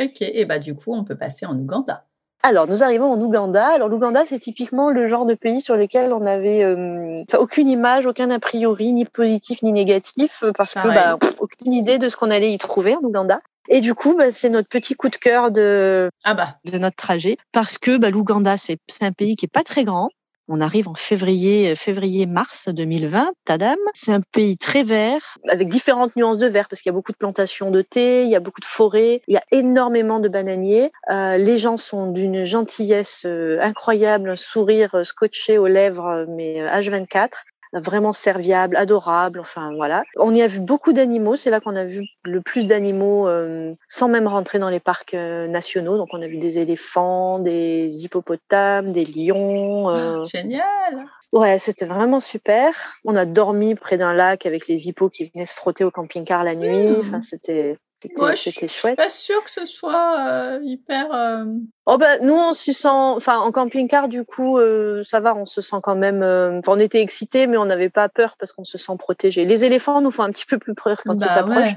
Ok, et bah du coup, on peut passer en Ouganda. Alors, nous arrivons en Ouganda. Alors, l'Ouganda, c'est typiquement le genre de pays sur lequel on n'avait euh, aucune image, aucun a priori, ni positif ni négatif, euh, parce que bah, aucune idée de ce qu'on allait y trouver en Ouganda. Et du coup, bah, c'est notre petit coup de cœur de, ah bah. de notre trajet, parce que bah, l'Ouganda, c'est un pays qui est pas très grand, on arrive en février, février-mars 2020, Tadam. C'est un pays très vert, avec différentes nuances de vert, parce qu'il y a beaucoup de plantations de thé, il y a beaucoup de forêts, il y a énormément de bananiers. Euh, les gens sont d'une gentillesse euh, incroyable, un sourire scotché aux lèvres, mais H24 vraiment serviable, adorable. Enfin voilà. On y a vu beaucoup d'animaux. C'est là qu'on a vu le plus d'animaux euh, sans même rentrer dans les parcs euh, nationaux. Donc on a vu des éléphants, des hippopotames, des lions. Euh. Génial. Ouais, c'était vraiment super. On a dormi près d'un lac avec les hippos qui venaient se frotter au camping-car la nuit. Mmh. Enfin, c'était c'était chouette. Je suis pas sûre que ce soit euh, hyper. Euh, oh ben, nous, on se sent. Enfin, en camping-car, du coup, euh, ça va, on se sent quand même. On était excités, mais on n'avait pas peur parce qu'on se sent protégé. Les éléphants nous font un petit peu plus peur quand ils bah s'approchent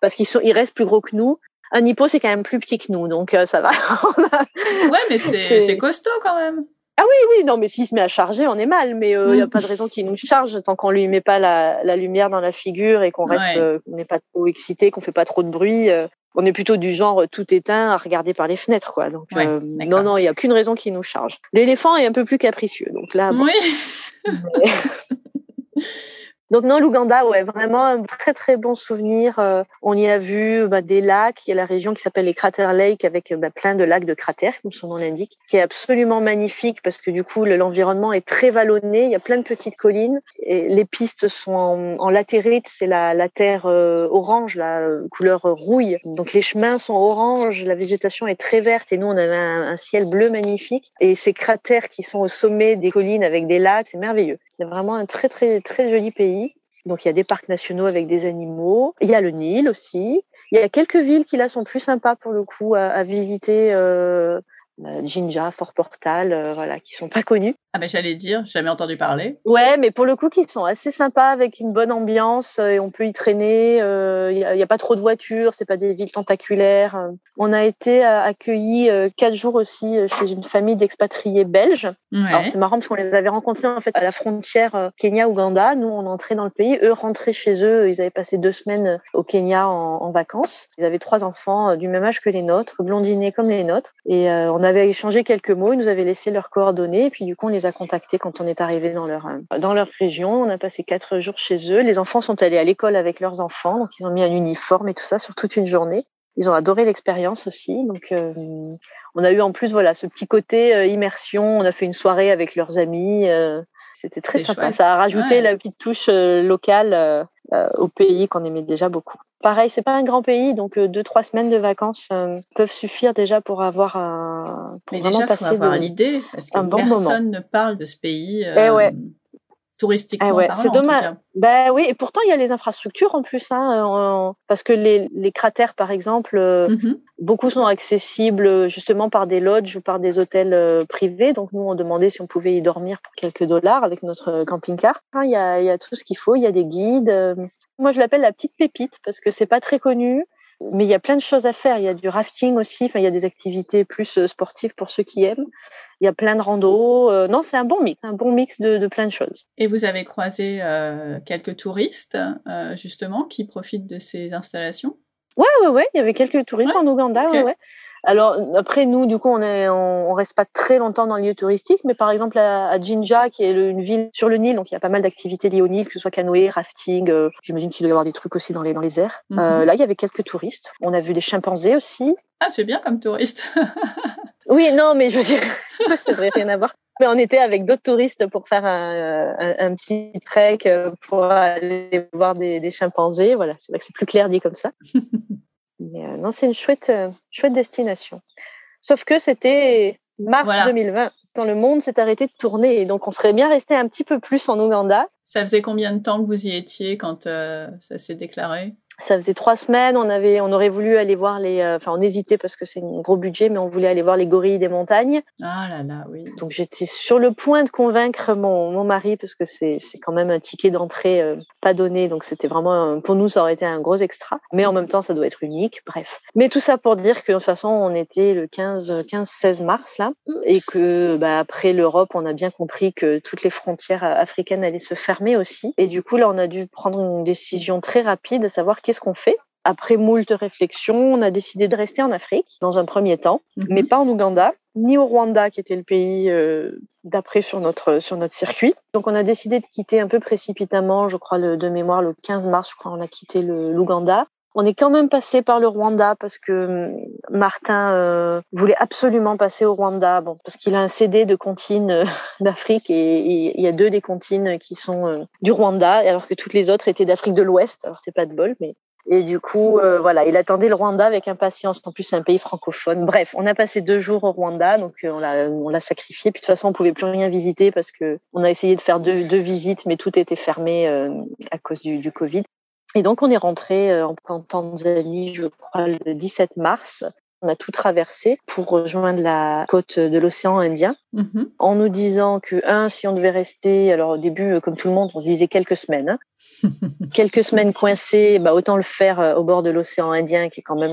parce qu'ils sont, ils restent plus gros que nous. Un hippo, c'est quand même plus petit que nous, donc ça va. ouais, mais c'est costaud quand même. Ah oui, oui, non, mais s'il se met à charger, on est mal, mais il euh, n'y a mm. pas de raison qu'il nous charge tant qu'on lui met pas la, lumière dans la figure et qu'on reste, euh, qu'on n'est pas trop excité, qu'on fait pas trop de bruit. Euh, on est plutôt du genre tout éteint à regarder par les fenêtres, quoi. Donc non, non, il n'y a aucune raison qu'il nous charge. L'éléphant est un peu plus capricieux, donc là. Oui. Donc non, l'Ouganda, ouais, vraiment un très très bon souvenir. Euh, on y a vu bah, des lacs. Il y a la région qui s'appelle les Crater Lake avec bah, plein de lacs de cratères, comme son nom l'indique, qui est absolument magnifique parce que du coup l'environnement est très vallonné. Il y a plein de petites collines et les pistes sont en, latérite, c'est la, la terre euh, orange, la euh, couleur rouille. Donc les chemins sont orange, la végétation est très verte et nous on avait un ciel bleu magnifique et ces cratères qui sont au sommet des collines avec des lacs, c'est merveilleux. C'est vraiment un très très très joli pays. Donc il y a des parcs nationaux avec des animaux. Il y a le Nil aussi. Il y a quelques villes qui là sont plus sympas pour le coup à, visiter. Euh, Jinja, Fort Portal, euh, voilà, qui sont pas connus. Ah ben j'allais dire, jamais entendu parler. Ouais, mais pour le coup, qui sont assez sympas avec une bonne ambiance euh, et on peut y traîner. Il n'y a, pas trop de voitures, c'est pas des villes tentaculaires. On a été accueillis quatre jours aussi chez une famille d'expatriés belges. Alors c'est marrant parce qu'on les avait rencontrés en fait à la frontière Kenya-Ouganda. Nous, on entrait dans le pays, eux rentraient chez eux. Ils avaient passé deux semaines au Kenya en, en vacances. Ils avaient trois enfants du même âge que les nôtres, blondinés comme les nôtres, et on a avait échangé quelques mots, ils nous avaient laissé leurs coordonnées, et puis du coup, on les a contactés quand on est arrivé dans leur, euh, dans leur région. On a passé quatre jours chez eux. Les enfants sont allés à l'école avec leurs enfants, donc ils ont mis un uniforme et tout ça sur toute une journée. Ils ont adoré l'expérience aussi. Donc, euh, on a eu en plus voilà ce petit côté euh, immersion. On a fait une soirée avec leurs amis. C'était très sympa. Ça a rajouté la petite touche locale au pays qu'on aimait déjà beaucoup. Pareil, c'est pas un grand pays, donc euh, deux trois semaines de vacances euh, peuvent suffire déjà pour avoir un pour Mais vraiment déjà, passer avoir l'idée parce que personne ne parle de ce pays. Eh euh, ouais. Touristiquement ouais, c'est dommage. Ben oui, et pourtant il y a les infrastructures en plus, hein, parce que les, les, cratères par exemple, mm-hmm. beaucoup sont accessibles justement par des lodges ou par des hôtels privés. Donc nous on demandait si on pouvait y dormir pour quelques dollars avec notre camping-car. Hein, il y, a, y a tout ce qu'il faut, il y a des guides. Moi, je l'appelle la petite pépite parce que c'est pas très connu, mais il y a plein de choses à faire. Il y a du rafting aussi, enfin, il y a des activités plus euh, sportives pour ceux qui aiment. Il y a plein de rando. Euh, non, c'est un bon mix, un bon mix de, plein de choses. Et vous avez croisé euh, quelques touristes, justement, qui profitent de ces installations? Ouais, ouais, ouais. Il y avait quelques touristes en Ouganda, ouais, ouais. Alors après nous, du coup, on est, on, reste pas très longtemps dans le lieu touristique, mais par exemple à, Jinja, qui est une ville sur le Nil, donc il y a pas mal d'activités liées au Nil, que ce soit canoë, rafting. Euh, j'imagine qu'il doit y avoir des trucs aussi dans les dans les airs. Mhm. euh, là, il y avait quelques touristes. On a vu des chimpanzés aussi. Ah, c'est bien comme touriste. oui, non, mais je veux dire, ça devrait rien à voir. Mais on était avec d'autres touristes pour faire un, un, petit trek euh, pour aller voir des, des chimpanzés. Voilà, c'est vrai que c'est plus clair dit comme ça. Mais euh, non, c'est une chouette, euh, chouette destination. Sauf que c'était mars 2020, quand le monde s'est arrêté de tourner. Et donc, on serait bien resté un petit peu plus en Ouganda. Ça faisait combien de temps que vous y étiez quand euh, ça s'est déclaré? Ça faisait trois semaines, on avait, on aurait voulu aller voir les, euh, enfin on hésitait parce que c'est un gros budget, mais on voulait aller voir les gorilles des montagnes. Ah là là, oui. Donc j'étais sur le point de convaincre mon, mon mari parce que c'est c'est quand même un ticket d'entrée euh, pas donné, donc c'était vraiment pour nous ça aurait été un gros extra, mais en même temps ça doit être unique. Bref. Mais tout ça pour dire que de toute façon on était le 15 15 16 mars là et que bah, après l'Europe on a bien compris que toutes les frontières africaines allaient se fermer aussi et du coup là on a dû prendre une décision très rapide à savoir qu'est-ce qu'on fait Après moult réflexions, on a décidé de rester en Afrique dans un premier temps, Mhm. mais pas en Ouganda, ni au Rwanda, qui était le pays euh, d'après sur notre, sur notre circuit. Donc on a décidé de quitter un peu précipitamment, je crois, le, de mémoire, le 15 mars, je crois, on a quitté l'Ouganda. On est quand même passé par le Rwanda parce que hum, Martin euh, voulait absolument passer au Rwanda, bon, parce qu'il a un CD de comptines euh, d'Afrique et il y a deux des comptines qui sont euh, du Rwanda, alors que toutes les autres étaient d'Afrique de l'Ouest. Alors c'est pas de bol, mais et du coup, voilà, il attendait le Rwanda avec impatience. En plus, c'est un pays francophone. Bref, on a passé deux jours au Rwanda, donc on l'a, on l'a sacrifié. Puis de toute façon, on pouvait plus rien visiter parce que on a essayé de faire deux, deux visites, mais tout était fermé à cause du Covid. Et donc, on est rentré euh, en, en Tanzanie, je crois, le 17 mars. On a tout traversé pour rejoindre la côte de l'océan Indien Mhm. en nous disant que, un, si on devait rester, alors au début, euh, comme tout le monde, on se disait quelques semaines. hein. quelques semaines coincées, bah, autant le faire euh, au bord de l'océan Indien, qui est quand même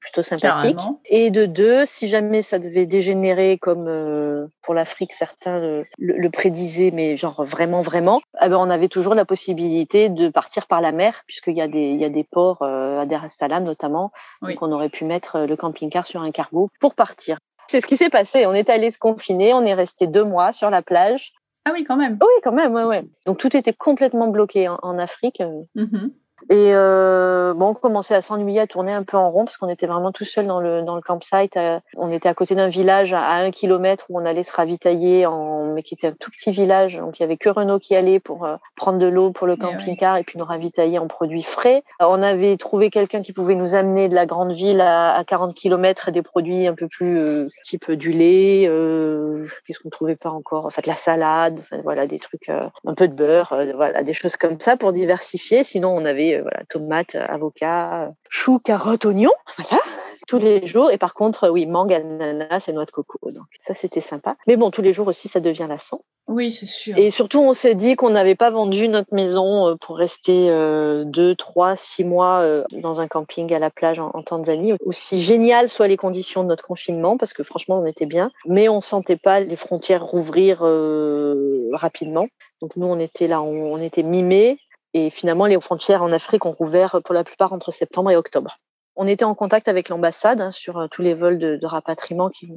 plutôt sympathique. Carrément. Et de deux, si jamais ça devait dégénérer comme euh, pour l'Afrique, certains le, le- le prédisaient, mais genre vraiment, vraiment, eh ben, on avait toujours la possibilité de partir par la mer, puisqu'il y a des, il y a des ports euh, à Dar es Salaam notamment, Oui. donc on aurait pu mettre euh, le camping-car sur un cargo pour partir. C'est ce qui s'est passé. On est allé se confiner, on est resté deux mois sur la plage. Ah oui, quand même. Oui, quand même, ouais, ouais. Donc tout était complètement bloqué en, en Afrique. euh, Mhm. Et euh, bon, on commençait à s'ennuyer, à tourner un peu en rond parce qu'on était vraiment tout seul dans le dans le campsite. Euh, on était à côté d'un village à, à un kilomètre où on allait se ravitailler, en, mais qui était un tout petit village. Donc il y avait que Renault qui allait pour euh, prendre de l'eau pour le Eh camping-car et puis nous ravitailler en produits frais. On avait trouvé quelqu'un qui pouvait nous amener de la grande ville à, à 40 kilomètres des produits un peu plus euh, type du lait. Euh, Qu'est-ce qu'on trouvait pas encore Enfin de la salade, enfin, voilà des trucs, un peu de beurre, voilà des choses comme ça pour diversifier. Sinon on avait euh, voilà tomates, avocats, choux, carottes, oignons, voilà tous les jours. Et par contre, euh, oui, mangue, ananas et noix de coco. Donc ça, c'était sympa. Mais bon, tous les jours aussi, ça devient lassant. Oui, c'est sûr. Et surtout, on s'est dit qu'on n'avait pas vendu notre maison euh, pour rester euh, deux, trois, six mois euh, dans un camping à la plage en, en Tanzanie. Aussi génial soient les conditions de notre confinement, parce que franchement, on était bien. Mais on sentait pas les frontières rouvrir euh, rapidement. Donc nous, on était là, on, on était mi-mai. Et finalement, les frontières en Afrique ont rouvert pour la plupart entre septembre et octobre. On était en contact avec l'ambassade hein, sur euh, tous les vols de, de rapatriement qui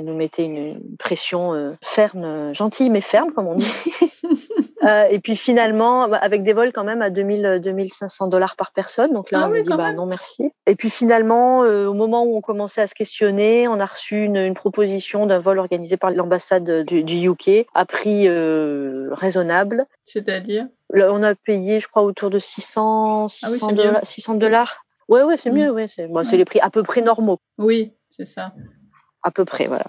nous mettait une, une pression euh, ferme, euh, gentille mais ferme, comme on dit. Euh, et puis finalement, bah, avec des vols quand même à 2000, 2500 dollars par personne. Donc là, Ah on oui, a dit bah même. non merci. Et puis finalement, euh, au moment où on commençait à se questionner, on a reçu une, une proposition d'un vol organisé par l'ambassade du, du UK à prix raisonnable. C'est-à-dire? On a payé, je crois, autour de 600, Ah oui, 600 c'est mieux. dollars. 600 dollars. Ouais, ouais, c'est Mm. mieux. Ouais, c'est bon, Ouais. les prix à peu près normaux. Oui, c'est ça. À peu près, voilà.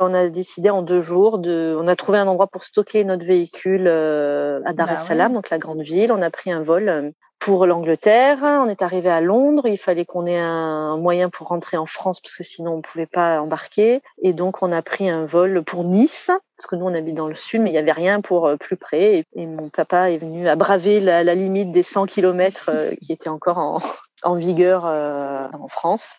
On a décidé en deux jours de. On a trouvé un endroit pour stocker notre véhicule euh, à Dar Bah es Salaam, ouais. donc la grande ville. On a pris un vol euh, pour l'Angleterre. On est arrivé à Londres. Il fallait qu'on ait un moyen pour rentrer en France parce que sinon on pouvait pas embarquer. Et donc on a pris un vol pour Nice parce que nous on habite dans le sud, mais il y avait rien pour euh, plus près. Et, mon papa est venu à braver la, la limite des 100 km qui était encore en, en vigueur euh, en France.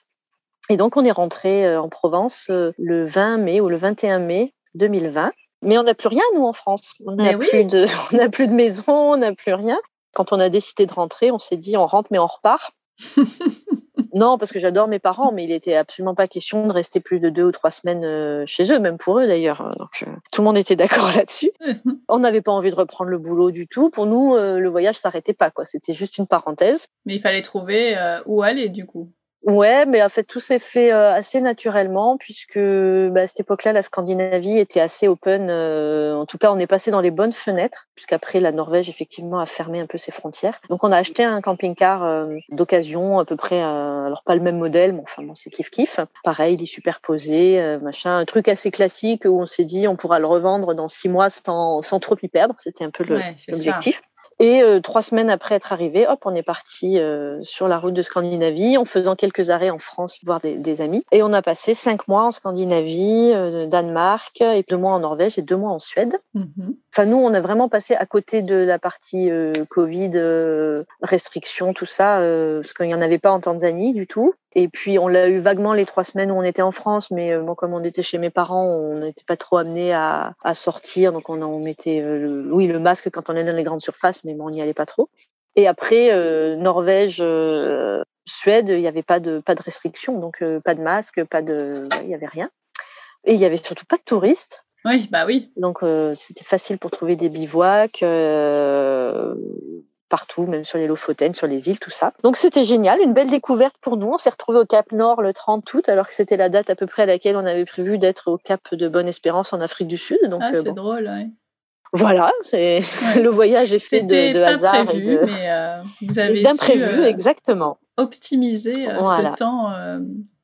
Et donc, on est rentré euh, en Provence euh, le 20 mai ou le 21 mai 2020. Mais on n'a plus rien, nous, en France. On n'a oui. plus, de, on n'a plus de maison, on n'a plus rien. Quand on a décidé de rentrer, on s'est dit, on rentre, mais on repart. non, parce que j'adore mes parents, mais il était absolument pas question de rester plus de deux ou trois semaines euh, chez eux, même pour eux d'ailleurs. Donc, euh, tout le monde était d'accord là-dessus. On n'avait pas envie de reprendre le boulot du tout. Pour nous, euh, le voyage s'arrêtait pas, quoi. C'était juste une parenthèse. Mais il fallait trouver euh, où aller, du coup. Ouais, mais en fait tout s'est fait euh, assez naturellement puisque bah, à cette époque-là la Scandinavie était assez open. euh, en tout cas, on est passé dans les bonnes fenêtres puisqu'après la Norvège effectivement a fermé un peu ses frontières. Donc on a acheté un camping-car euh, d'occasion à peu près, euh, alors pas le même modèle, mais enfin bon c'est kiff kiff. Pareil, il est superposé, euh, machin, un truc assez classique où on s'est dit on pourra le revendre dans six mois sans sans trop y perdre. C'était un peu Ouais, l'objectif. Et euh, trois semaines après être arrivé, hop, on est parti euh, sur la route de Scandinavie en faisant quelques arrêts en France, voir des, amis. Et on a passé cinq mois en Scandinavie, euh, Danemark, et deux mois en Norvège et deux mois en Suède. Mm-hmm. Enfin, nous, on a vraiment passé à côté de la partie Covid, restrictions, tout ça, parce qu'il n'y en avait pas en Tanzanie du tout. Et puis on l'a eu vaguement les trois semaines où on était en France, mais bon, comme on était chez mes parents, on n'était pas trop amené à, à, sortir, donc on, on mettait oui le masque quand on est dans les grandes surfaces, mais on n'y allait pas trop. Et après, euh, Norvège, euh, Suède, il n'y avait pas de, pas de restrictions, donc euh, pas de masque, pas de, il n'y avait rien. Et il n'y avait surtout pas de touristes. Oui, bah oui. Donc c'était facile pour trouver des bivouacs partout, même sur les Lofoten, sur les îles, tout ça. Donc c'était génial, une belle découverte pour nous. On s'est retrouvé au Cap Nord le 30 août, alors que c'était la date à peu près à laquelle on avait prévu d'être au Cap de Bonne-Espérance en Afrique du Sud. Donc, ah, c'est drôle, ouais. Voilà, c'est le voyage est fait de, de hasard prévu, et mais euh, vous avez bien su, prévu, euh, exactement. Optimiser euh, ce temps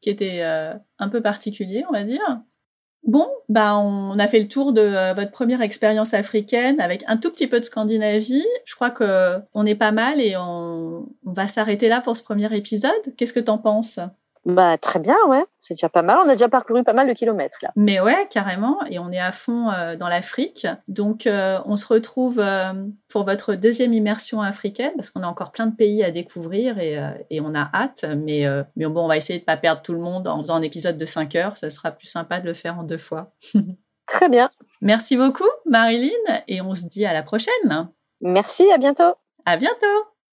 qui était un peu particulier, on va dire. Bon, bah on a fait le tour de votre première expérience africaine avec un tout petit peu de Scandinavie. Je crois que on est pas mal et on, on va s'arrêter là pour ce premier épisode. Qu'est-ce que t'en penses? Bah très bien, ouais. C'est déjà pas mal. On a déjà parcouru pas mal de kilomètres là. Mais ouais, carrément. Et on est à fond euh, dans l'Afrique. Donc euh, on se retrouve euh, pour votre deuxième immersion africaine parce qu'on a encore plein de pays à découvrir et, et on a hâte. Mais, mais bon, on va essayer de pas perdre tout le monde en faisant un épisode de 5 heures. Ça sera plus sympa de le faire en deux fois. Très bien. Merci beaucoup, Marilyn, et on se dit à la prochaine. Merci, à bientôt. À bientôt.